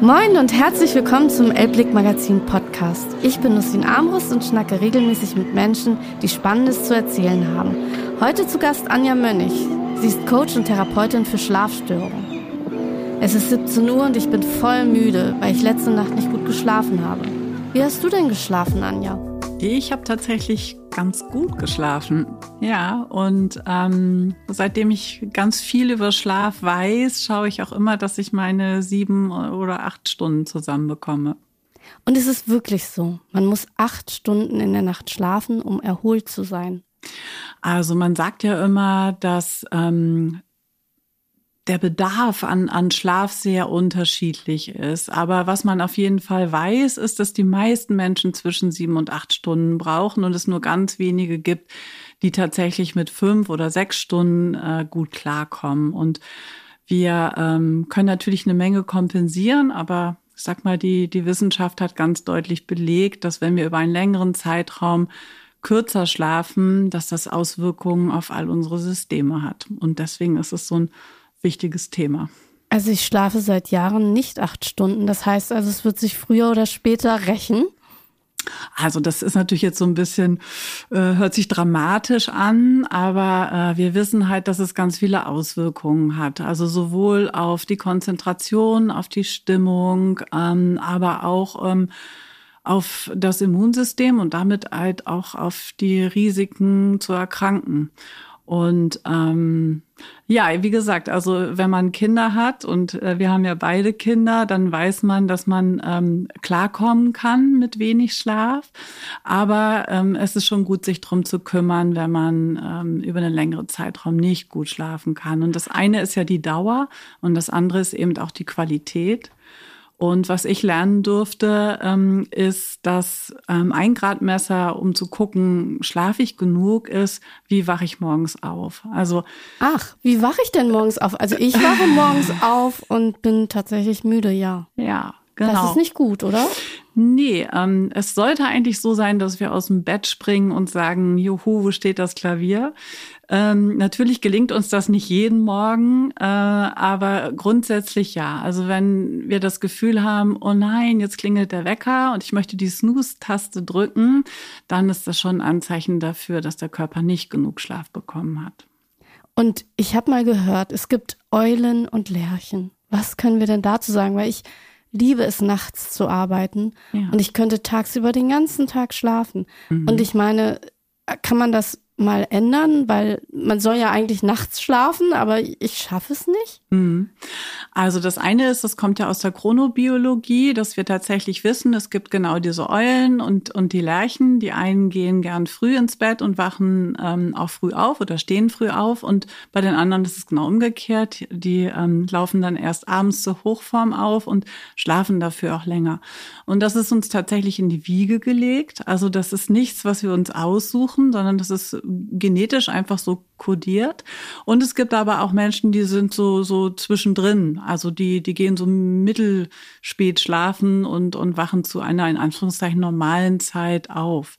Moin und herzlich willkommen zum Elblick Magazin Podcast. Ich bin Nussin Armbrust und schnacke regelmäßig mit Menschen, die Spannendes zu erzählen haben. Heute zu Gast Anja Mönnig. Sie ist Coach und Therapeutin für Schlafstörungen. Es ist 17 Uhr und ich bin voll müde, weil ich letzte Nacht nicht gut geschlafen habe. Wie hast du denn geschlafen, Anja? Ich habe tatsächlich ganz gut geschlafen. Ja, und ähm, seitdem ich ganz viel über Schlaf weiß, schaue ich auch immer, dass ich meine sieben oder acht Stunden zusammenbekomme. Und es ist wirklich so. Man muss acht Stunden in der Nacht schlafen, um erholt zu sein. Also man sagt ja immer, dass ähm, der Bedarf an, an Schlaf sehr unterschiedlich ist. Aber was man auf jeden Fall weiß, ist, dass die meisten Menschen zwischen sieben und acht Stunden brauchen und es nur ganz wenige gibt, die tatsächlich mit fünf oder sechs Stunden äh, gut klarkommen. Und wir ähm, können natürlich eine Menge kompensieren, aber ich sag mal, die, die Wissenschaft hat ganz deutlich belegt, dass wenn wir über einen längeren Zeitraum kürzer schlafen, dass das Auswirkungen auf all unsere Systeme hat. Und deswegen ist es so ein wichtiges Thema. Also ich schlafe seit Jahren nicht acht Stunden. Das heißt also, es wird sich früher oder später rächen. Also das ist natürlich jetzt so ein bisschen, äh, hört sich dramatisch an, aber äh, wir wissen halt, dass es ganz viele Auswirkungen hat. Also sowohl auf die Konzentration, auf die Stimmung, ähm, aber auch ähm, auf das Immunsystem und damit halt auch auf die Risiken zu erkranken. Und ähm, ja, wie gesagt, also wenn man Kinder hat und äh, wir haben ja beide Kinder, dann weiß man, dass man ähm, klarkommen kann mit wenig Schlaf. Aber ähm, es ist schon gut, sich drum zu kümmern, wenn man ähm, über einen längeren Zeitraum nicht gut schlafen kann. Und das eine ist ja die Dauer und das andere ist eben auch die Qualität. Und was ich lernen durfte, ähm, ist, dass ähm, ein Gradmesser, um zu gucken, schlafe ich genug, ist, wie wache ich morgens auf. Also ach, wie wache ich denn morgens auf? Also ich wache morgens auf und bin tatsächlich müde, ja. Ja, genau. Das ist nicht gut, oder? Nee, ähm, es sollte eigentlich so sein, dass wir aus dem Bett springen und sagen, juhu, wo steht das Klavier? Ähm, natürlich gelingt uns das nicht jeden Morgen, äh, aber grundsätzlich ja. Also wenn wir das Gefühl haben, oh nein, jetzt klingelt der Wecker und ich möchte die Snooze-Taste drücken, dann ist das schon ein Anzeichen dafür, dass der Körper nicht genug Schlaf bekommen hat. Und ich habe mal gehört, es gibt Eulen und Lerchen. Was können wir denn dazu sagen? Weil ich liebe es, nachts zu arbeiten ja. und ich könnte tagsüber den ganzen Tag schlafen. Mhm. Und ich meine, kann man das mal ändern, weil man soll ja eigentlich nachts schlafen, aber ich schaffe es nicht. Mhm. Also das eine ist, das kommt ja aus der Chronobiologie, dass wir tatsächlich wissen, es gibt genau diese Eulen und, und die Lerchen. Die einen gehen gern früh ins Bett und wachen ähm, auch früh auf oder stehen früh auf und bei den anderen ist es genau umgekehrt. Die ähm, laufen dann erst abends zur Hochform auf und schlafen dafür auch länger. Und das ist uns tatsächlich in die Wiege gelegt. Also das ist nichts, was wir uns aussuchen, sondern das ist genetisch einfach so kodiert. Und es gibt aber auch Menschen, die sind so, so zwischendrin. Also die, die gehen so mittelspät schlafen und, und wachen zu einer, in Anführungszeichen, normalen Zeit auf.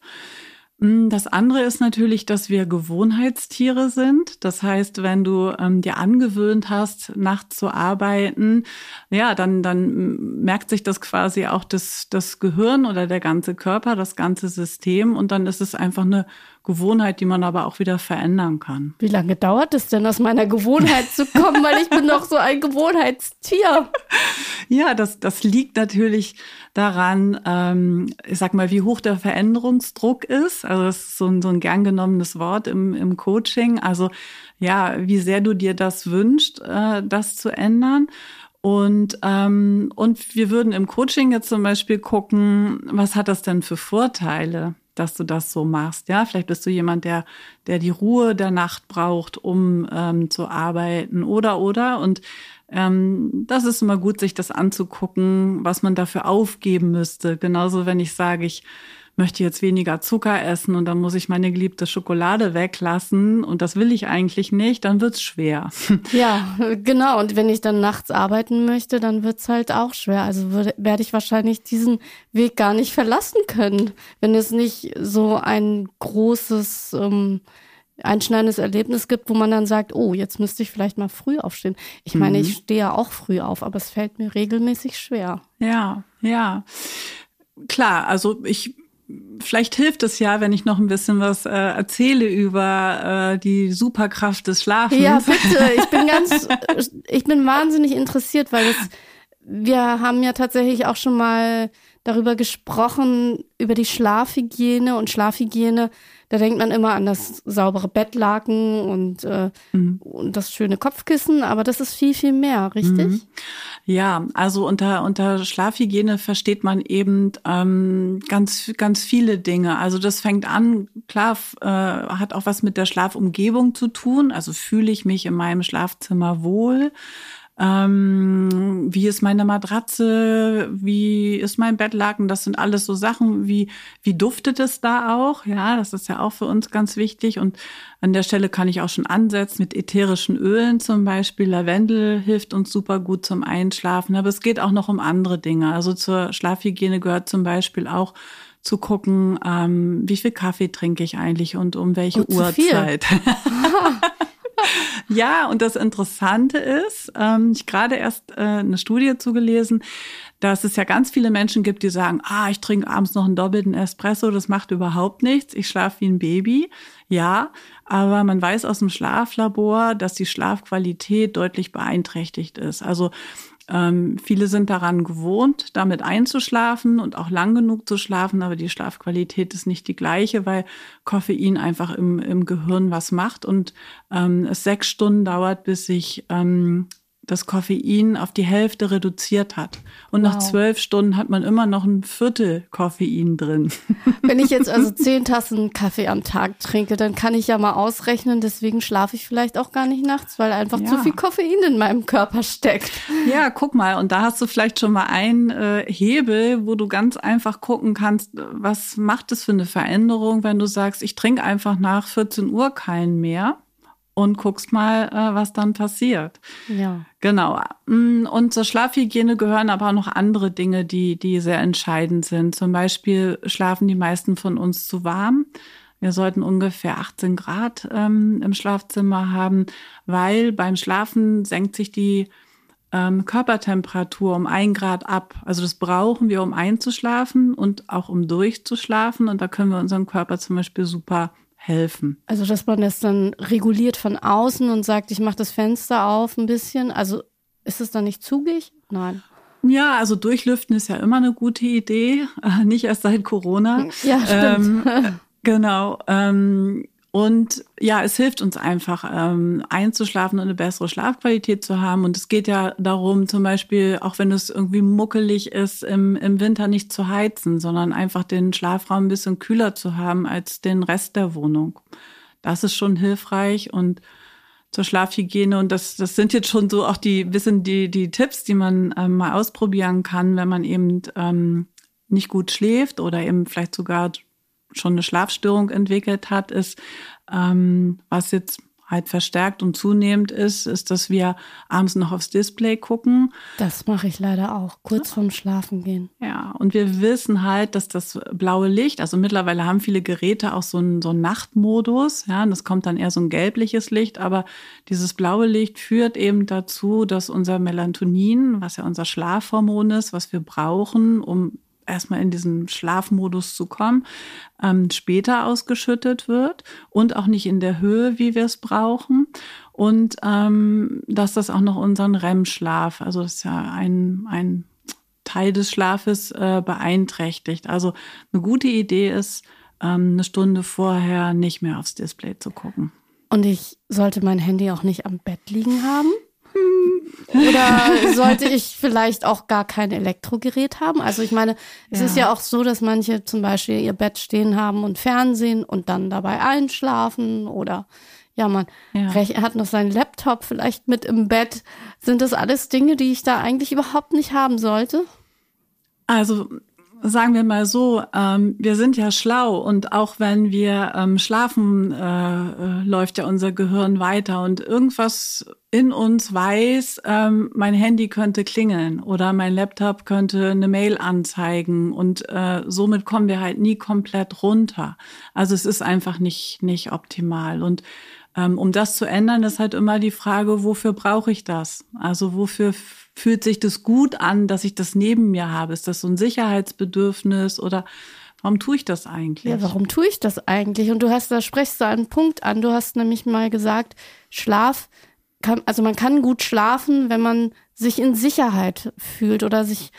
Mm, das andere ist natürlich, dass wir Gewohnheitstiere sind. Das heißt, wenn du ähm, dir angewöhnt hast, nachts zu arbeiten, ja, dann, dann merkt sich das quasi auch das, das Gehirn oder der ganze Körper, das ganze System. Und dann ist es einfach eine Gewohnheit, die man aber auch wieder verändern kann. Wie lange dauert es denn, aus meiner Gewohnheit zu kommen? Weil ich bin doch so ein Gewohnheitstier. Ja, das, das liegt natürlich daran, ähm, ich sag mal, wie hoch der Veränderungsdruck ist. Also das ist so ein, so ein gern genommenes Wort im, im Coaching. Also ja, wie sehr du dir das wünschst, äh, das zu ändern. Und, ähm, und wir würden im Coaching jetzt zum Beispiel gucken, was hat das denn für Vorteile? Dass du das so machst. Ja, vielleicht bist du jemand, der, der die Ruhe der Nacht braucht, um ähm, zu arbeiten oder oder. Und ähm, das ist immer gut, sich das anzugucken, was man dafür aufgeben müsste. Genauso, wenn ich sage, ich möchte jetzt weniger Zucker essen und dann muss ich meine geliebte Schokolade weglassen und das will ich eigentlich nicht, dann wird's schwer. Ja, genau. Und wenn ich dann nachts arbeiten möchte, dann wird's halt auch schwer. Also würde, werde ich wahrscheinlich diesen Weg gar nicht verlassen können, wenn es nicht so ein großes ähm, einschneidendes Erlebnis gibt, wo man dann sagt, oh, jetzt müsste ich vielleicht mal früh aufstehen. Ich meine, Mhm. ich stehe ja auch früh auf, aber es fällt mir regelmäßig schwer. Ja, ja. Klar, also ich vielleicht hilft es ja, wenn ich noch ein bisschen was äh, erzähle über äh, die Superkraft des Schlafens. Ja, bitte. Ich bin ganz, ich bin wahnsinnig interessiert, weil es, wir haben ja tatsächlich auch schon mal darüber gesprochen, über die Schlafhygiene und Schlafhygiene. Da denkt man immer an das saubere Bettlaken und, äh, und das schöne Kopfkissen, aber das ist viel, viel mehr, richtig? Ja, also unter, unter Schlafhygiene versteht man eben ähm, ganz, ganz viele Dinge. Also das fängt an, klar, äh, hat auch was mit der Schlafumgebung zu tun. Also fühle ich mich in meinem Schlafzimmer wohl? Ähm, wie ist meine Matratze? Wie ist mein Bettlaken? Das sind alles so Sachen. Wie, wie duftet es da auch? Ja, das ist ja auch für uns ganz wichtig. Und an der Stelle kann ich auch schon ansetzen mit ätherischen Ölen zum Beispiel. Lavendel hilft uns super gut zum Einschlafen. Aber es geht auch noch um andere Dinge. Also zur Schlafhygiene gehört zum Beispiel auch zu gucken, ähm, wie viel Kaffee trinke ich eigentlich und um welche Oh. Uhrzeit. Ja, und das Interessante ist, ähm, ich gerade erst äh, eine Studie zugelesen, dass es ja ganz viele Menschen gibt, die sagen, ah, ich trinke abends noch einen doppelten Espresso, das macht überhaupt nichts, ich schlafe wie ein Baby. Ja, aber man weiß aus dem Schlaflabor, dass die Schlafqualität deutlich beeinträchtigt ist. Also ähm, viele sind daran gewohnt, damit einzuschlafen und auch lang genug zu schlafen, aber die Schlafqualität ist nicht die gleiche, weil Koffein einfach im, im Gehirn was macht. Und ähm, es sechs Stunden dauert, bis sich ähm, das Koffein auf die Hälfte reduziert hat. Und nach Wow. zwölf Stunden hat man immer noch ein Viertel Koffein drin. Wenn ich jetzt also zehn Tassen Kaffee am Tag trinke, dann kann ich ja mal ausrechnen, deswegen schlafe ich vielleicht auch gar nicht nachts, weil einfach Ja. zu viel Koffein in meinem Körper steckt. Ja, guck mal, und da hast du vielleicht schon mal einen äh, Hebel, wo du ganz einfach gucken kannst, was macht es für eine Veränderung, wenn du sagst, ich trinke einfach nach 14 Uhr keinen mehr und guckst mal, äh, was dann passiert. Ja. Genau. Mm, Und zur Schlafhygiene gehören aber auch noch andere Dinge, die, die sehr entscheidend sind. Zum Beispiel schlafen die meisten von uns zu warm. Wir sollten ungefähr 18 Grad ähm, im Schlafzimmer haben, weil beim Schlafen senkt sich die ähm, Körpertemperatur um ein Grad ab. Also das brauchen wir, um einzuschlafen und auch um durchzuschlafen. Und da können wir unserem Körper zum Beispiel super helfen. Also, dass man das dann reguliert von außen und sagt, ich mache das Fenster auf ein bisschen. Also, ist es dann nicht zugig? Nein. Ja, also durchlüften ist ja immer eine gute Idee, nicht erst seit Corona. Ja, stimmt. Ähm, genau. Ähm, und ja, es hilft uns einfach ähm, einzuschlafen und eine bessere Schlafqualität zu haben. Und es geht ja darum, zum Beispiel, auch wenn es irgendwie muckelig ist, im, im Winter nicht zu heizen, sondern einfach den Schlafraum ein bisschen kühler zu haben als den Rest der Wohnung. Das ist schon hilfreich und zur Schlafhygiene und das, das sind jetzt schon so auch die bisschen die, die Tipps, die man ähm, mal ausprobieren kann, wenn man eben ähm, nicht gut schläft oder eben vielleicht sogar schon eine Schlafstörung entwickelt hat, ist, ähm, was jetzt halt verstärkt und zunehmend ist, ist, dass wir abends noch aufs Display gucken. Das mache ich leider auch, kurz vorm Schlafen gehen. Ja, und wir wissen halt, dass das blaue Licht, also mittlerweile haben viele Geräte auch so einen, so einen Nachtmodus, ja, und das kommt dann eher so ein gelbliches Licht, aber dieses blaue Licht führt eben dazu, dass unser Melatonin, was ja unser Schlafhormon ist, was wir brauchen, um erstmal in diesen Schlafmodus zu kommen, ähm, später ausgeschüttet wird und auch nicht in der Höhe, wie wir es brauchen. Und ähm, dass das auch noch unseren REM-Schlaf, also das ist ja ein, ein Teil des Schlafes, äh, beeinträchtigt. Also eine gute Idee ist, ähm, eine Stunde vorher nicht mehr aufs Display zu gucken. Und ich sollte mein Handy auch nicht am Bett liegen haben? Oder sollte ich vielleicht auch gar kein Elektrogerät haben? Also ich meine, es Ja. ist ja auch so, dass manche zum Beispiel ihr Bett stehen haben und Fernsehen und dann dabei einschlafen oder ja, man Ja. hat noch seinen Laptop vielleicht mit im Bett. Sind das alles Dinge, die ich da eigentlich überhaupt nicht haben sollte? Also sagen wir mal so, ähm, wir sind ja schlau und auch wenn wir ähm, schlafen, äh, äh, läuft ja unser Gehirn weiter und irgendwas in uns weiß, ähm, mein Handy könnte klingeln oder mein Laptop könnte eine Mail anzeigen und äh, somit kommen wir halt nie komplett runter. Also es ist einfach nicht nicht optimal und ähm, um das zu ändern, ist halt immer die Frage, wofür brauche ich das? Also wofür fühlt sich das gut an, dass ich das neben mir habe? Ist das so ein Sicherheitsbedürfnis oder warum tue ich das eigentlich? Ja, warum tue ich das eigentlich? Und du hast, da sprichst du einen Punkt an. Du hast nämlich mal gesagt, Schlaf kann, also man kann gut schlafen, wenn man sich in Sicherheit fühlt oder sich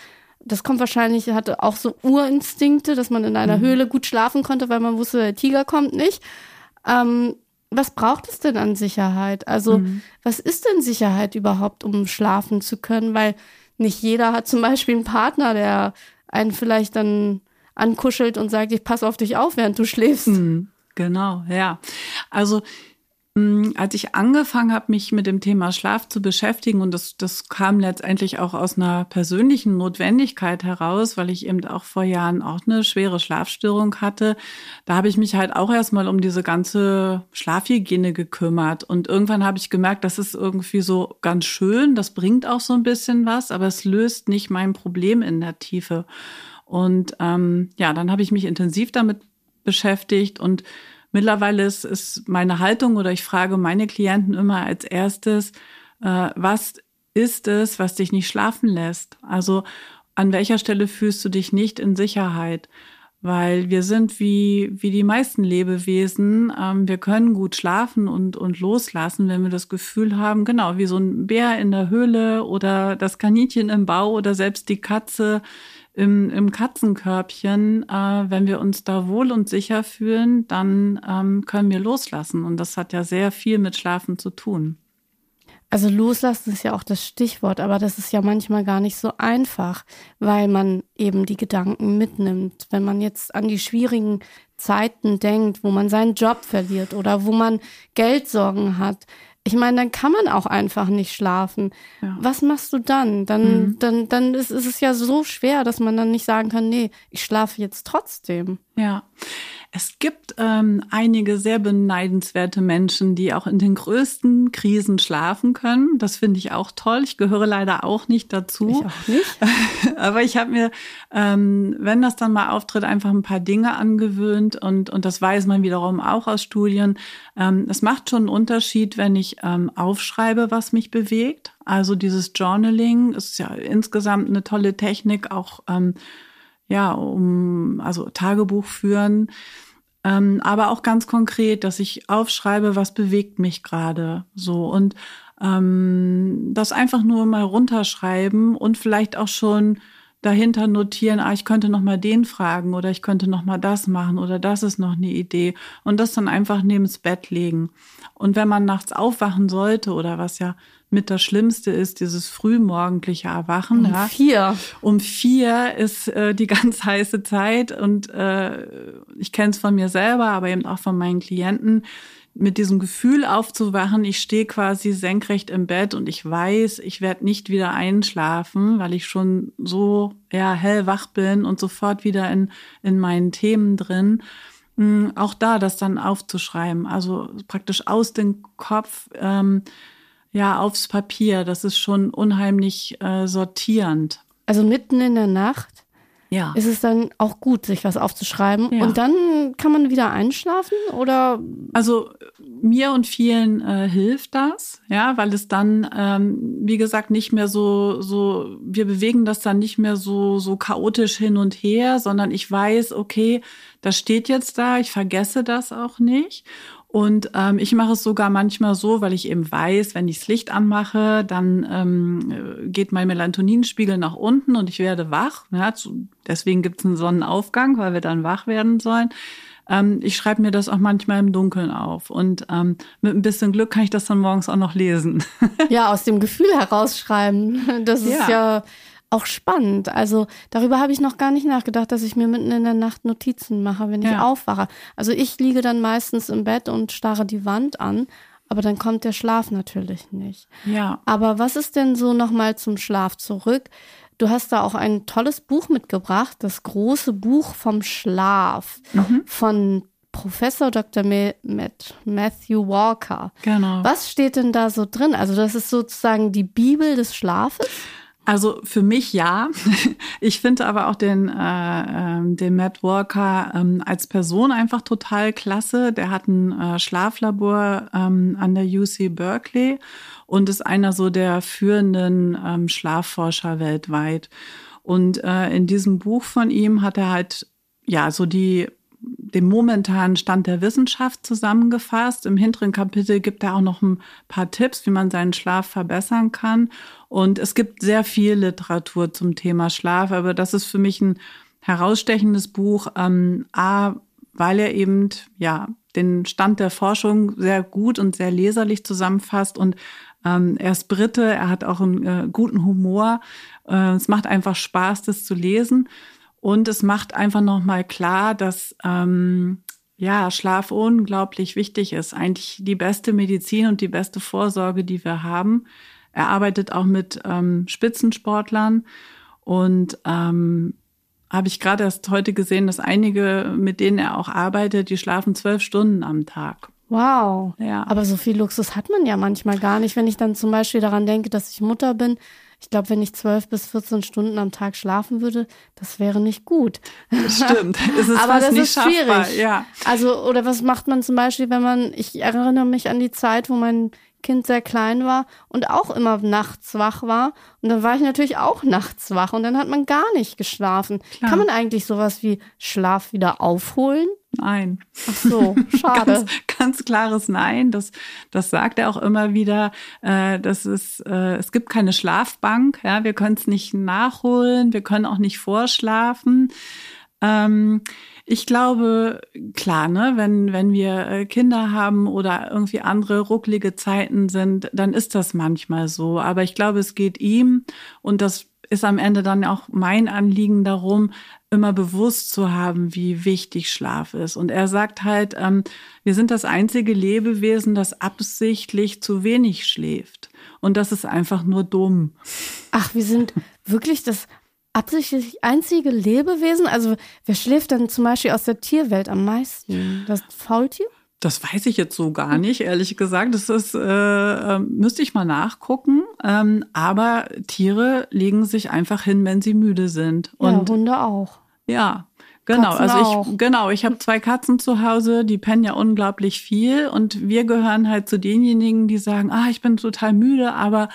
das kommt wahrscheinlich, hatte auch so Urinstinkte, dass man in einer mhm. Höhle gut schlafen konnte, weil man wusste, der Tiger kommt nicht. Ähm, was braucht es denn an Sicherheit? Also, mhm. was ist denn Sicherheit überhaupt, um schlafen zu können? Weil nicht jeder hat zum Beispiel einen Partner, der einen vielleicht dann ankuschelt und sagt, ich passe auf dich auf, während du schläfst. Mhm. Genau, ja. Also als ich angefangen habe, mich mit dem Thema Schlaf zu beschäftigen, und das, das kam letztendlich auch aus einer persönlichen Notwendigkeit heraus, weil ich eben auch vor Jahren auch eine schwere Schlafstörung hatte, da habe ich mich halt auch erstmal um diese ganze Schlafhygiene gekümmert. Und irgendwann habe ich gemerkt, das ist irgendwie so ganz schön, das bringt auch so ein bisschen was, aber es löst nicht mein Problem in der Tiefe. Und ähm, ja, dann habe ich mich intensiv damit beschäftigt und Mittlerweile ist, ist meine Haltung oder ich frage meine Klienten immer als erstes, äh, was ist es, was dich nicht schlafen lässt? Also an welcher Stelle fühlst du dich nicht in Sicherheit? Weil wir sind wie, wie die meisten Lebewesen, ähm, wir können gut schlafen und, und loslassen, wenn wir das Gefühl haben, genau, wie so ein Bär in der Höhle oder das Kaninchen im Bau oder selbst die Katze im, im Katzenkörbchen, äh, wenn wir uns da wohl und sicher fühlen, dann ähm, können wir loslassen. Und das hat ja sehr viel mit Schlafen zu tun. Also loslassen ist ja auch das Stichwort, aber das ist ja manchmal gar nicht so einfach, weil man eben die Gedanken mitnimmt. Wenn man jetzt an die schwierigen Zeiten denkt, wo man seinen Job verliert oder wo man Geldsorgen hat, ich meine, dann kann man auch einfach nicht schlafen. Ja. Was machst du dann? Dann, mhm. dann, dann ist, ist es ja so schwer, dass man dann nicht sagen kann, nee, ich schlafe jetzt trotzdem. Ja. Es gibt ähm, einige sehr beneidenswerte Menschen, die auch in den größten Krisen schlafen können. Das finde ich auch toll. Ich gehöre leider auch nicht dazu. Ich auch nicht. Aber ich habe mir, ähm, wenn das dann mal auftritt, einfach ein paar Dinge angewöhnt und, und das weiß man wiederum auch aus Studien. Ähm, es macht schon einen Unterschied, wenn ich ähm, aufschreibe, was mich bewegt. Also dieses Journaling ist ja insgesamt eine tolle Technik, auch ähm, ja, um, also Tagebuch führen. Ähm, aber auch ganz konkret, dass ich aufschreibe, was bewegt mich gerade so und ähm, das einfach nur mal runterschreiben und vielleicht auch schon dahinter notieren, ah, ich könnte noch mal den fragen oder ich könnte noch mal das machen oder das ist noch eine Idee und das dann einfach neben das Bett legen. Und wenn man nachts aufwachen sollte oder was ja mit das Schlimmste ist, dieses frühmorgendliche Erwachen. Um ja. vier. Um vier ist äh, die ganz heiße Zeit und äh, ich kenne es von mir selber, aber eben auch von meinen Klienten mit diesem Gefühl aufzuwachen, ich stehe quasi senkrecht im Bett und ich weiß, ich werde nicht wieder einschlafen, weil ich schon so ja hellwach bin und sofort wieder in in meinen Themen drin. Mhm, auch da das dann aufzuschreiben, also praktisch aus dem Kopf ähm, ja aufs Papier. Das ist schon unheimlich äh, sortierend. Also mitten in der Nacht ja. ist es dann auch gut, sich was aufzuschreiben. Ja. Und dann kann man wieder einschlafen oder? Also mir und vielen äh, hilft das, ja, weil es dann, ähm, wie gesagt, nicht mehr so, so, wir bewegen das dann nicht mehr so, so chaotisch hin und her, sondern ich weiß, okay, das steht jetzt da, ich vergesse das auch nicht. Und ähm, ich mache es sogar manchmal so, weil ich eben weiß, wenn ich das Licht anmache, dann ähm, geht mein Melatoninspiegel nach unten und ich werde wach. Ja, deswegen gibt es einen Sonnenaufgang, weil wir dann wach werden sollen. Ähm, ich schreibe mir das auch manchmal im Dunkeln auf. Und ähm, mit ein bisschen Glück kann ich das dann morgens auch noch lesen. ja, aus dem Gefühl herausschreiben. Das ist ja, ja auch spannend. Also darüber habe ich noch gar nicht nachgedacht, dass ich mir mitten in der Nacht Notizen mache, wenn ich ja. aufwache. Also ich liege dann meistens im Bett und starre die Wand an, aber dann kommt der Schlaf natürlich nicht. Ja. Aber was ist denn so nochmal zum Schlaf zurück? du hast da auch ein tolles Buch mitgebracht, das große Buch vom Schlaf mhm. von Professor Dr. Matthew Walker. Genau. Was steht denn da so drin? Also das ist sozusagen die Bibel des Schlafes? Also für mich ja. Ich finde aber auch den, äh, ähm, den Matt Walker ähm, als Person einfach total klasse. Der hat ein äh, Schlaflabor ähm, an der UC Berkeley und ist einer so der führenden ähm, Schlafforscher weltweit. Und äh, in diesem Buch von ihm hat er halt ja so die den momentanen Stand der Wissenschaft zusammengefasst. Im hinteren Kapitel gibt er auch noch ein paar Tipps, wie man seinen Schlaf verbessern kann. Und es gibt sehr viel Literatur zum Thema Schlaf, aber das ist für mich ein herausstechendes Buch. Ähm, A, weil er eben ja den Stand der Forschung sehr gut und sehr leserlich zusammenfasst und ähm, er ist Brite, er hat auch einen äh, guten Humor. Äh, es macht einfach Spaß, das zu lesen. Und es macht einfach nochmal klar, dass ähm, ja, Schlaf unglaublich wichtig ist. Eigentlich die beste Medizin und die beste Vorsorge, die wir haben. Er arbeitet auch mit ähm, Spitzensportlern und ähm, habe ich gerade erst heute gesehen, dass einige, mit denen er auch arbeitet, die schlafen zwölf Stunden am Tag. Wow. Ja. Aber so viel Luxus hat man ja manchmal gar nicht. Wenn ich dann zum Beispiel daran denke, dass ich Mutter bin, ich glaube, wenn ich zwölf bis 14 Stunden am Tag schlafen würde, das wäre nicht gut. Das stimmt. Es ist Aber das ist schwierig. Ja. Also, oder was macht man zum Beispiel, wenn man, ich erinnere mich an die Zeit, wo mein Kind sehr klein war und auch immer nachts wach war. Und dann war ich natürlich auch nachts wach und dann hat man gar nicht geschlafen. Klar. Kann man eigentlich sowas wie Schlaf wieder aufholen? Nein. Ach so, schade. ganz, ganz klares Nein. Das, das sagt er auch immer wieder. Äh, das ist, äh, es gibt keine Schlafbank. Ja, wir können es nicht nachholen. Wir können auch nicht vorschlafen. Ähm, ich glaube, klar, ne, wenn, wenn wir äh, Kinder haben oder irgendwie andere rucklige Zeiten sind, dann ist das manchmal so. Aber ich glaube, es geht ihm und das ist am Ende dann auch mein Anliegen darum, immer bewusst zu haben, wie wichtig Schlaf ist. Und er sagt halt, ähm, wir sind das einzige Lebewesen, das absichtlich zu wenig schläft. Und das ist einfach nur dumm. Ach, wir sind wirklich das absichtlich einzige Lebewesen? Also wer schläft denn zum Beispiel aus der Tierwelt am meisten? Das Faultier? Das weiß ich jetzt so gar nicht, ehrlich gesagt. Das ist, äh, ähm, müsste ich mal nachgucken. Ähm, aber Tiere legen sich einfach hin, wenn sie müde sind. Und ja, Hunde auch. Ja, Genau, Katzen also auch. ich genau, ich habe zwei Katzen zu Hause, die pennen ja unglaublich viel und wir gehören halt zu denjenigen, die sagen, ah, ich bin total müde, aber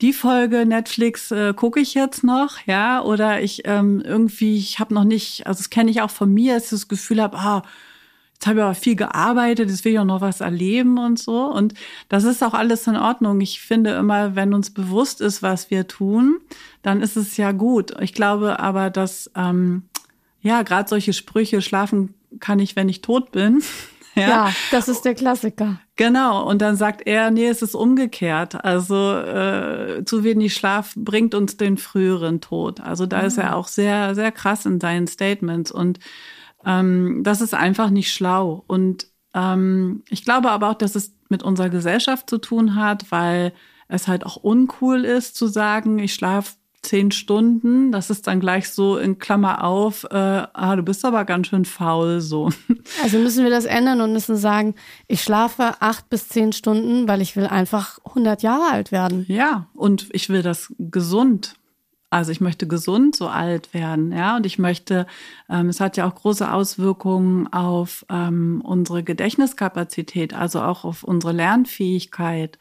die Folge Netflix äh, gucke ich jetzt noch, ja, oder ich ähm, irgendwie, ich habe noch nicht, also das kenne ich auch von mir, dass ich das Gefühl habe, ah, jetzt habe ich aber viel gearbeitet, jetzt will ich auch noch was erleben und so. Und das ist auch alles in Ordnung. Ich finde immer, wenn uns bewusst ist, was wir tun, dann ist es ja gut. Ich glaube aber, dass ähm, ja gerade solche Sprüche, schlafen kann ich, wenn ich tot bin. Ja, ja das ist der Klassiker. Genau, und dann sagt er, nee, es ist umgekehrt. Also äh, zu wenig Schlaf bringt uns den früheren Tod. Also da mhm. ist er ah. auch sehr, sehr krass in seinen Statements. Und ähm, das ist einfach nicht schlau. Und ähm, ich glaube aber auch, dass es mit unserer Gesellschaft zu tun hat, weil es halt auch uncool ist zu sagen, ich schlafe zehn Stunden. Das ist dann gleich so in Klammer auf, äh, ah, du bist aber ganz schön faul so. Also müssen wir das ändern und müssen sagen, ich schlafe acht bis zehn Stunden, weil ich will einfach 100 Jahre alt werden. Ja, und ich will das gesund. Also ich möchte gesund so alt werden, ja, und ich möchte, ähm, es hat ja auch große Auswirkungen auf ähm, unsere Gedächtniskapazität, also auch auf unsere Lernfähigkeit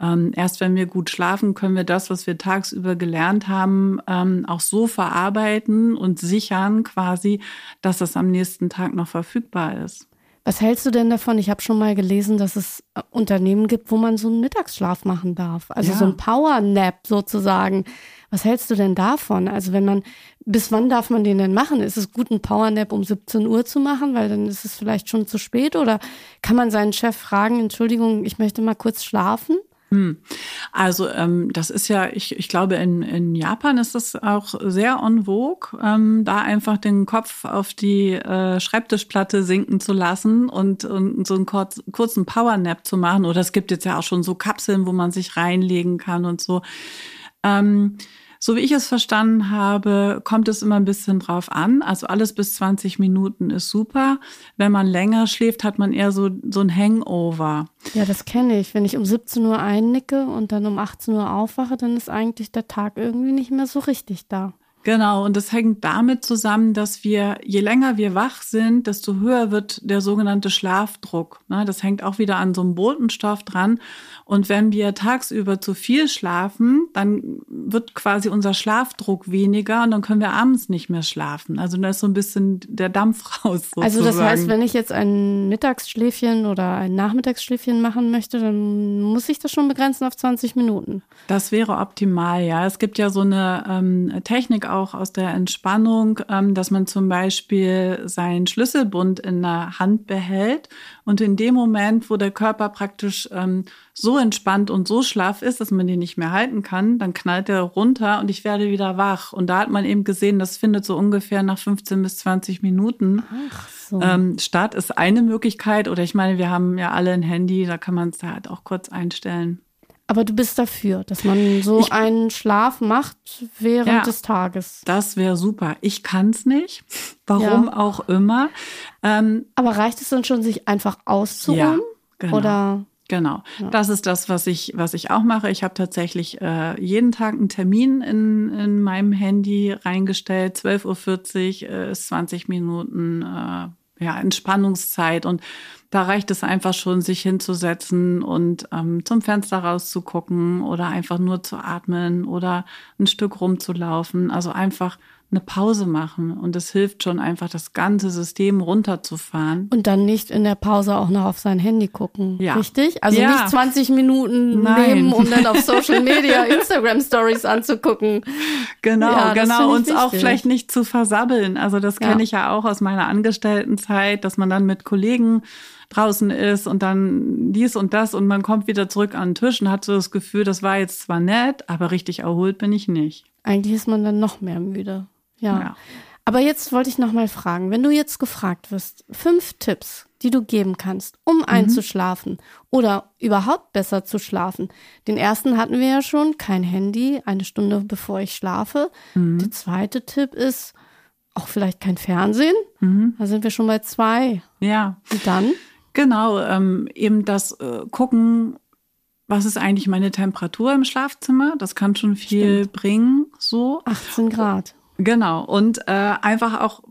ähm, erst wenn wir gut schlafen, können wir das, was wir tagsüber gelernt haben, ähm, auch so verarbeiten und sichern quasi, dass es am nächsten Tag noch verfügbar ist. Was hältst du denn davon? Ich habe schon mal gelesen, dass es äh, Unternehmen gibt, wo man so einen Mittagsschlaf machen darf. Also ja. so ein Power Nap sozusagen. Was hältst du denn davon? Also wenn man, bis wann darf man den denn machen? Ist es gut, einen Power Nap um 17 Uhr zu machen, weil dann ist es vielleicht schon zu spät? Oder kann man seinen Chef fragen, Entschuldigung, ich möchte mal kurz schlafen? Hm. Also ähm, das ist ja, ich, ich glaube, in, in Japan ist das auch sehr en vogue, ähm, da einfach den Kopf auf die äh, Schreibtischplatte sinken zu lassen und, und so einen kurz, kurzen Powernap zu machen. Oder es gibt jetzt ja auch schon so Kapseln, wo man sich reinlegen kann und so. Ähm, So wie ich es verstanden habe, kommt es immer ein bisschen drauf an. Also alles bis 20 Minuten ist super. Wenn man länger schläft, hat man eher so, so ein Hangover. Ja, das kenne ich. Wenn ich um 17 Uhr einnicke und dann um 18 Uhr aufwache, dann ist eigentlich der Tag irgendwie nicht mehr so richtig da. Genau, und das hängt damit zusammen, dass wir, je länger wir wach sind, desto höher wird der sogenannte Schlafdruck. Ne, das hängt auch wieder an so einem Botenstoff dran. Und wenn wir tagsüber zu viel schlafen, dann wird quasi unser Schlafdruck weniger und dann können wir abends nicht mehr schlafen. Also da ist so ein bisschen der Dampf raus. Sozusagen. Also das heißt, wenn ich jetzt ein Mittagsschläfchen oder ein Nachmittagsschläfchen machen möchte, dann muss ich das schon begrenzen auf 20 Minuten. Das wäre optimal, ja. Es gibt ja so eine ähm, Technik auch aus der Entspannung, ähm, dass man zum Beispiel seinen Schlüsselbund in der Hand behält und in dem Moment, wo der Körper praktisch ähm, so entspannt und so schlaff ist, dass man den nicht mehr halten kann, dann knallt er runter und ich werde wieder wach. Und da hat man eben gesehen, das findet so ungefähr nach 15 bis 20 Minuten so. ähm, statt. Ist eine Möglichkeit. Oder ich meine, wir haben ja alle ein Handy, da kann man es halt auch kurz einstellen. Aber du bist dafür, dass man so ich, einen Schlaf macht während ja, des Tages. Das wäre super. Ich kann es nicht. Warum ja. auch immer. Ähm, Aber reicht es dann schon, sich einfach auszuruhen? Ja, genau. Oder? Genau, ja. das ist das, was ich, was ich auch mache. Ich habe tatsächlich äh, jeden Tag einen Termin in, in meinem Handy reingestellt. 12.40 Uhr äh, ist 20 Minuten äh, ja, Entspannungszeit und da reicht es einfach schon, sich hinzusetzen und ähm, zum Fenster rauszugucken oder einfach nur zu atmen oder ein Stück rumzulaufen. Also einfach eine Pause machen und es hilft schon einfach, das ganze System runterzufahren. Und dann nicht in der Pause auch noch auf sein Handy gucken. Ja. Richtig? Also ja. nicht 20 Minuten Nein. nehmen, um dann auf Social Media Instagram Stories anzugucken. Genau, ja, genau. Uns auch vielleicht nicht zu versabbeln. Also das kenne ich ja auch aus meiner Angestelltenzeit, dass man dann mit Kollegen draußen ist und dann dies und das und man kommt wieder zurück an den Tisch und hat so das Gefühl, das war jetzt zwar nett, aber richtig erholt bin ich nicht. Eigentlich ist man dann noch mehr müde. Ja. ja. Aber jetzt wollte ich noch mal fragen, wenn du jetzt gefragt wirst, fünf Tipps, die du geben kannst, um mhm. einzuschlafen oder überhaupt besser zu schlafen. Den ersten hatten wir ja schon, kein Handy, eine Stunde bevor ich schlafe. Mhm. Der zweite Tipp ist auch vielleicht kein Fernsehen. Mhm. Da sind wir schon bei zwei. Ja. Und dann? Genau, ähm, eben das äh, Gucken, was ist eigentlich meine Temperatur im Schlafzimmer? Das kann schon viel Stimmt. bringen. So 18 Grad. Genau. Und äh, einfach auch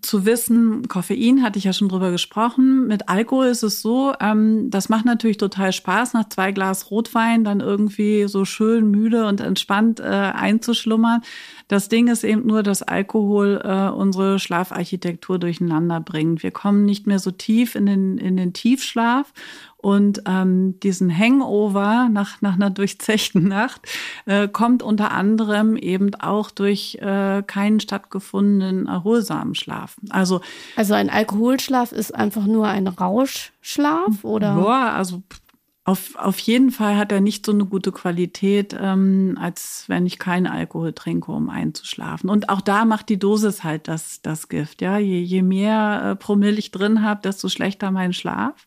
zu wissen, Koffein hatte ich ja schon drüber gesprochen. Mit Alkohol ist es so, ähm, das macht natürlich total Spaß, nach zwei Glas Rotwein dann irgendwie so schön müde und entspannt äh, einzuschlummern. Das Ding ist eben nur, dass Alkohol äh, unsere Schlafarchitektur durcheinander bringt. Wir kommen nicht mehr so tief in den, in den Tiefschlaf und ähm, diesen Hangover nach, nach einer durchzechten Nacht äh, kommt unter anderem eben auch durch äh, keinen stattgefundenen erholsamen Schlaf. Also, also ein Alkoholschlaf ist einfach nur ein Rauschschlaf oder? Ja, also auf, auf jeden Fall hat er nicht so eine gute Qualität, ähm, als wenn ich keinen Alkohol trinke, um einzuschlafen. Und auch da macht die Dosis halt das, das Gift. Ja, je, je mehr äh, Promille ich drin habe, desto schlechter mein Schlaf.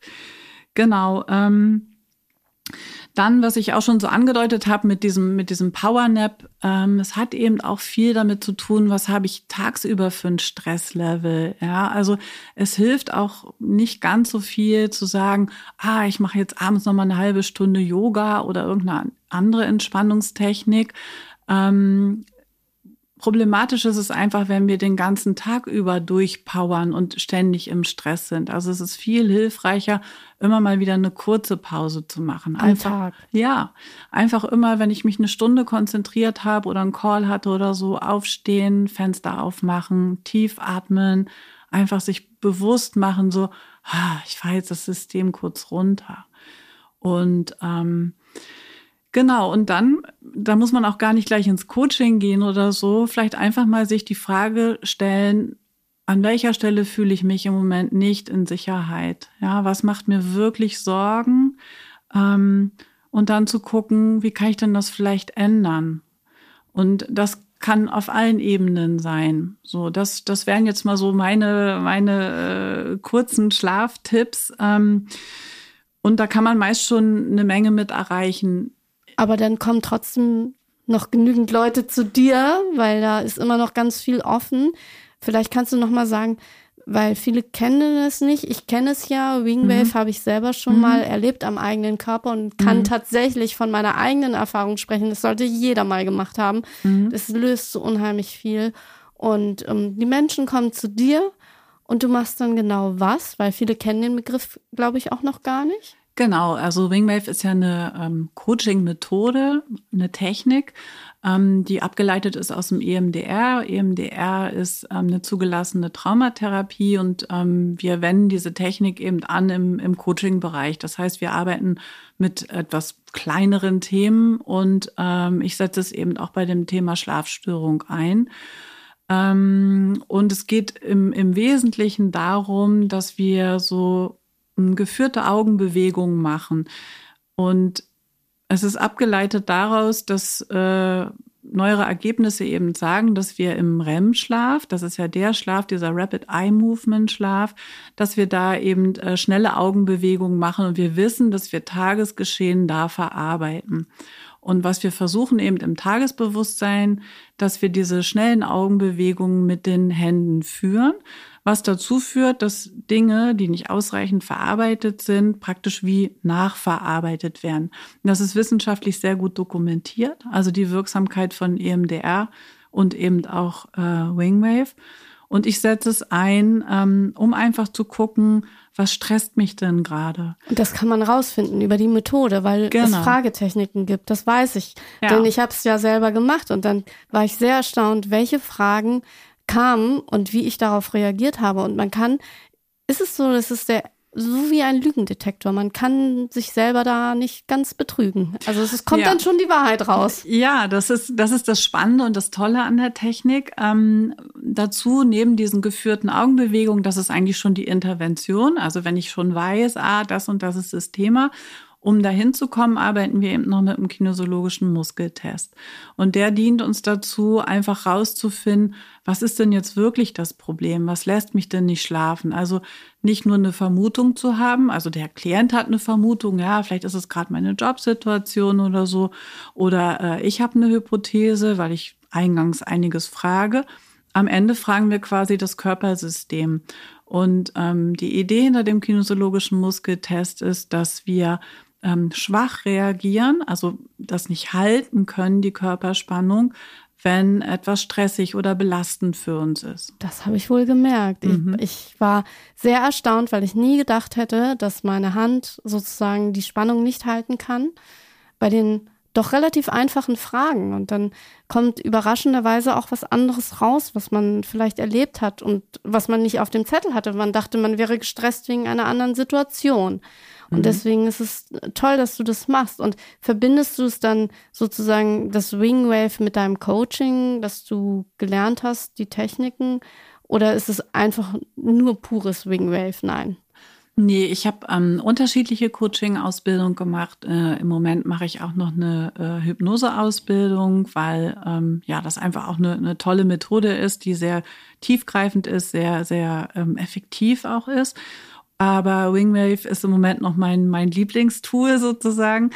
Genau. Ähm, dann, was ich auch schon so angedeutet habe mit diesem, mit diesem Powernap, ähm, es hat eben auch viel damit zu tun, was habe ich tagsüber für ein Stresslevel. Ja, also es hilft auch nicht ganz so viel zu sagen, ah, ich mache jetzt abends nochmal eine halbe Stunde Yoga oder irgendeine andere Entspannungstechnik. Ähm, Problematisch ist es einfach, wenn wir den ganzen Tag über durchpowern und ständig im Stress sind. Also es ist viel hilfreicher, immer mal wieder eine kurze Pause zu machen. Einfach, Tag. Ja, einfach immer, wenn ich mich eine Stunde konzentriert habe oder einen Call hatte oder so, aufstehen, Fenster aufmachen, tief atmen, einfach sich bewusst machen, so, ah, ich fahre jetzt das System kurz runter. Und ähm, Genau, und dann, da muss man auch gar nicht gleich ins Coaching gehen oder so, vielleicht einfach mal sich die Frage stellen, an welcher Stelle fühle ich mich im Moment nicht in Sicherheit? Ja, was macht mir wirklich Sorgen? Ähm, und dann zu gucken, wie kann ich denn das vielleicht ändern? Und das kann auf allen Ebenen sein. So, das, das wären jetzt mal so meine, meine äh, kurzen Schlaftipps. Ähm, und da kann man meist schon eine Menge mit erreichen. Aber dann kommt trotzdem noch genügend Leute zu dir, weil da ist immer noch ganz viel offen. Vielleicht kannst du noch mal sagen, weil viele kennen es nicht. Ich kenne es ja. Wingwave mhm. habe ich selber schon mhm. mal erlebt am eigenen Körper und kann mhm. tatsächlich von meiner eigenen Erfahrung sprechen. Das sollte jeder mal gemacht haben. Mhm. Das löst so unheimlich viel. Und ähm, die Menschen kommen zu dir und du machst dann genau was, weil viele kennen den Begriff, glaube ich, auch noch gar nicht. Genau, also Wingwave ist ja eine ähm, Coaching-Methode, eine Technik, ähm, die abgeleitet ist aus dem EMDR. EMDR ist ähm, eine zugelassene Traumatherapie und ähm, wir wenden diese Technik eben an im, im Coaching-Bereich. Das heißt, wir arbeiten mit etwas kleineren Themen und ähm, ich setze es eben auch bei dem Thema Schlafstörung ein. Ähm, und es geht im, im Wesentlichen darum, dass wir so geführte Augenbewegungen machen. Und es ist abgeleitet daraus, dass äh, neuere Ergebnisse eben sagen, dass wir im REM-Schlaf, das ist ja der Schlaf, dieser Rapid Eye Movement Schlaf, dass wir da eben äh, schnelle Augenbewegungen machen und wir wissen, dass wir Tagesgeschehen da verarbeiten. Und was wir versuchen eben im Tagesbewusstsein, dass wir diese schnellen Augenbewegungen mit den Händen führen was dazu führt, dass Dinge, die nicht ausreichend verarbeitet sind, praktisch wie nachverarbeitet werden. Und das ist wissenschaftlich sehr gut dokumentiert, also die Wirksamkeit von EMDR und eben auch äh, Wingwave. Und ich setze es ein, ähm, um einfach zu gucken, was stresst mich denn gerade? Und das kann man rausfinden über die Methode, weil genau. es Fragetechniken gibt. Das weiß ich, ja. denn ich habe es ja selber gemacht und dann war ich sehr erstaunt, welche Fragen kam und wie ich darauf reagiert habe. Und man kann, ist es so, das ist der so wie ein Lügendetektor. Man kann sich selber da nicht ganz betrügen. Also es kommt ja. dann schon die Wahrheit raus. Ja, das ist, das ist das Spannende und das Tolle an der Technik. Ähm, dazu, neben diesen geführten Augenbewegungen, das ist eigentlich schon die Intervention. Also wenn ich schon weiß, ah, das und das ist das Thema. Um dahin zu kommen, arbeiten wir eben noch mit einem kinesiologischen Muskeltest. Und der dient uns dazu, einfach rauszufinden, was ist denn jetzt wirklich das Problem? Was lässt mich denn nicht schlafen? Also nicht nur eine Vermutung zu haben, also der Klient hat eine Vermutung, ja, vielleicht ist es gerade meine Jobsituation oder so, oder äh, ich habe eine Hypothese, weil ich eingangs einiges frage. Am Ende fragen wir quasi das Körpersystem. Und ähm, die Idee hinter dem kinesiologischen Muskeltest ist, dass wir ähm, schwach reagieren, also das nicht halten können, die Körperspannung, wenn etwas stressig oder belastend für uns ist. Das habe ich wohl gemerkt. Mhm. Ich, ich, war sehr erstaunt, weil ich nie gedacht hätte, dass meine Hand sozusagen die Spannung nicht halten kann. Bei den doch relativ einfachen Fragen. Und dann kommt überraschenderweise auch was anderes raus, was man vielleicht erlebt hat und was man nicht auf dem Zettel hatte. Man dachte, man wäre gestresst wegen einer anderen Situation. Und mhm. deswegen ist es toll, dass du das machst. Und verbindest du es dann sozusagen das Wingwave mit deinem Coaching, dass du gelernt hast, die Techniken? Oder ist es einfach nur pures Wingwave? Nein. Nee, ich habe ähm, unterschiedliche Coaching-Ausbildungen gemacht. Äh, Im Moment mache ich auch noch eine äh, Hypnose-Ausbildung, weil ähm, ja das einfach auch eine, eine tolle Methode ist, die sehr tiefgreifend ist, sehr, sehr ähm, effektiv auch ist. Aber Wingwave ist im Moment noch mein, mein Lieblingstool sozusagen,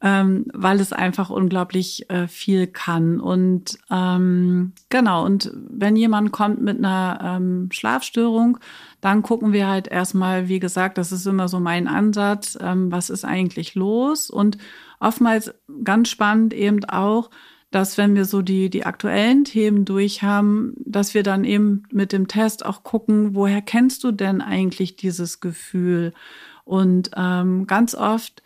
ähm, weil es einfach unglaublich äh, viel kann. Und ähm, genau, und wenn jemand kommt mit einer ähm, Schlafstörung, dann gucken wir halt erstmal, wie gesagt, das ist immer so mein Ansatz, ähm, was ist eigentlich los? Und oftmals ganz spannend eben auch, dass wenn wir so die, die aktuellen Themen durch haben, dass wir dann eben mit dem Test auch gucken, woher kennst du denn eigentlich dieses Gefühl? Und ähm, ganz oft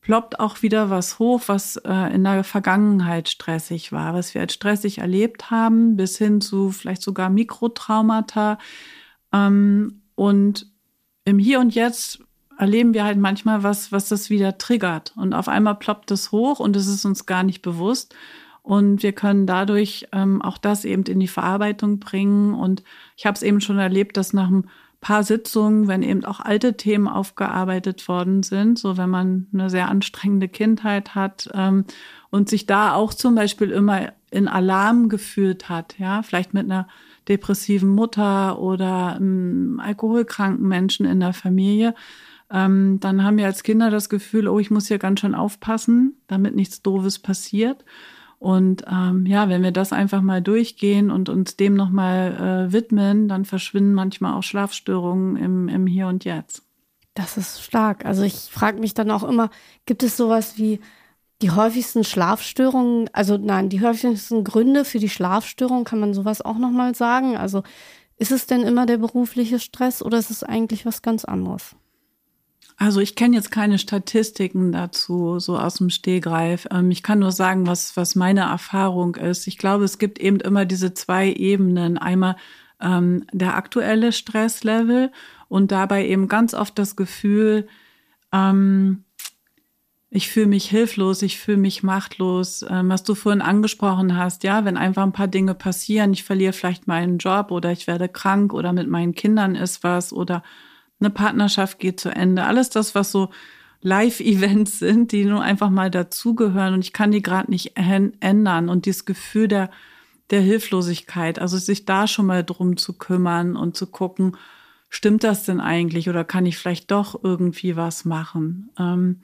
ploppt auch wieder was hoch, was äh, in der Vergangenheit stressig war, was wir als stressig erlebt haben, bis hin zu vielleicht sogar Mikrotraumata. Ähm, und im Hier und Jetzt erleben wir halt manchmal was, was das wieder triggert. Und auf einmal ploppt es hoch und es ist uns gar nicht bewusst. Und wir können dadurch ähm, auch das eben in die Verarbeitung bringen. Und ich habe es eben schon erlebt, dass nach ein paar Sitzungen, wenn eben auch alte Themen aufgearbeitet worden sind, so wenn man eine sehr anstrengende Kindheit hat ähm, und sich da auch zum Beispiel immer in Alarm gefühlt hat, ja, vielleicht mit einer depressiven Mutter oder einem alkoholkranken Menschen in der Familie, ähm, dann haben wir als Kinder das Gefühl, oh, ich muss hier ganz schön aufpassen, damit nichts Doofes passiert. Und ähm, ja, wenn wir das einfach mal durchgehen und uns dem nochmal äh, widmen, dann verschwinden manchmal auch Schlafstörungen im, im Hier und Jetzt. Das ist stark. Also ich frage mich dann auch immer, gibt es sowas wie die häufigsten Schlafstörungen, also nein, die häufigsten Gründe für die Schlafstörung, kann man sowas auch nochmal sagen? Also ist es denn immer der berufliche Stress oder ist es eigentlich was ganz anderes? Also ich kenne jetzt keine Statistiken dazu, so aus dem Stehgreif. Ähm, ich kann nur sagen, was, was meine Erfahrung ist. Ich glaube, es gibt eben immer diese zwei Ebenen. Einmal ähm, der aktuelle Stresslevel und dabei eben ganz oft das Gefühl, ähm, ich fühle mich hilflos, ich fühle mich machtlos. Ähm, was du vorhin angesprochen hast, ja, wenn einfach ein paar Dinge passieren, ich verliere vielleicht meinen Job oder ich werde krank oder mit meinen Kindern ist was oder eine Partnerschaft geht zu Ende. Alles das, was so Live-Events sind, die nur einfach mal dazugehören und ich kann die gerade nicht ändern. Und dieses Gefühl der, der Hilflosigkeit, also sich da schon mal drum zu kümmern und zu gucken, stimmt das denn eigentlich oder kann ich vielleicht doch irgendwie was machen? Ähm,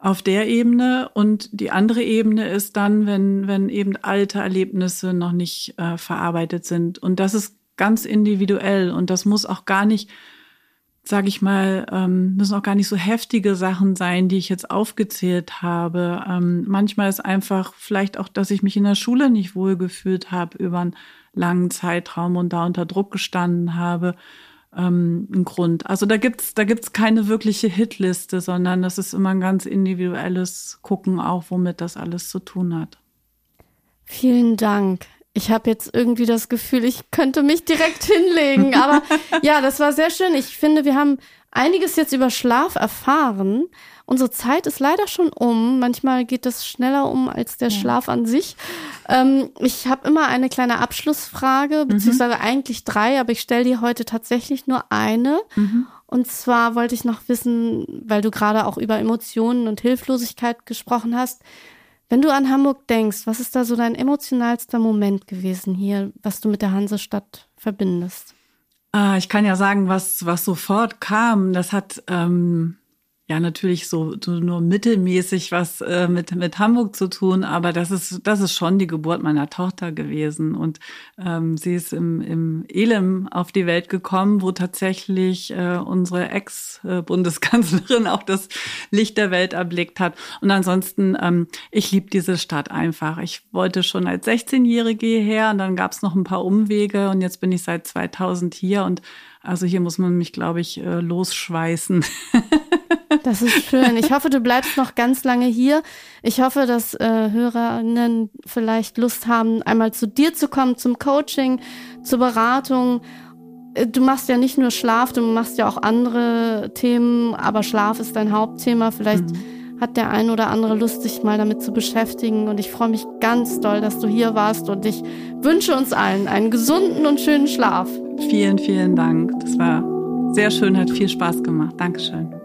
auf der Ebene und die andere Ebene ist dann, wenn, wenn eben alte Erlebnisse noch nicht äh, verarbeitet sind. Und das ist ganz individuell und das muss auch gar nicht sage ich mal, ähm, müssen auch gar nicht so heftige Sachen sein, die ich jetzt aufgezählt habe. Ähm, manchmal ist einfach vielleicht auch, dass ich mich in der Schule nicht wohl gefühlt habe über einen langen Zeitraum und da unter Druck gestanden habe. Ähm, ein Grund. Also da gibt's da gibt's keine wirkliche Hitliste, sondern das ist immer ein ganz individuelles Gucken, auch womit das alles zu tun hat. Vielen Dank. Ich habe jetzt irgendwie das Gefühl, ich könnte mich direkt hinlegen. Aber ja, das war sehr schön. Ich finde, wir haben einiges jetzt über Schlaf erfahren. Unsere Zeit ist leider schon um. Manchmal geht das schneller um als der ja. Schlaf an sich. Ähm, ich habe immer eine kleine Abschlussfrage, mhm. beziehungsweise mhm. eigentlich drei, aber ich stelle dir heute tatsächlich nur eine. Mhm. Und zwar wollte ich noch wissen, weil du gerade auch über Emotionen und Hilflosigkeit gesprochen hast. Wenn du an Hamburg denkst, was ist da so dein emotionalster Moment gewesen hier, was du mit der Hansestadt verbindest? Ah, ich kann ja sagen, was, was sofort kam. Das hat ähm, ja natürlich so, nur mittelmäßig was äh, mit mit Hamburg zu tun, aber das ist das ist schon die Geburt meiner Tochter gewesen und ähm, sie ist im im Elem auf die Welt gekommen, wo tatsächlich äh, unsere Ex-Bundeskanzlerin auch das Licht der Welt erblickt hat und ansonsten ähm, ich liebe diese Stadt einfach. Ich wollte schon als 16-Jährige hierher und dann gab es noch ein paar Umwege und jetzt bin ich seit 2000 hier und also hier muss man mich, glaube ich, äh, losschweißen. Das ist schön. Ich hoffe, du bleibst noch ganz lange hier. Ich hoffe, dass äh, Hörerinnen vielleicht Lust haben, einmal zu dir zu kommen, zum Coaching, zur Beratung. Äh, du machst ja nicht nur Schlaf, du machst ja auch andere Themen, aber Schlaf ist dein Hauptthema. Vielleicht mhm. hat der ein oder andere Lust, sich mal damit zu beschäftigen. Und ich freue mich ganz doll, dass du hier warst und ich wünsche uns allen einen gesunden und schönen Schlaf. Vielen, vielen Dank. Das war sehr schön, hat viel Spaß gemacht. Dankeschön.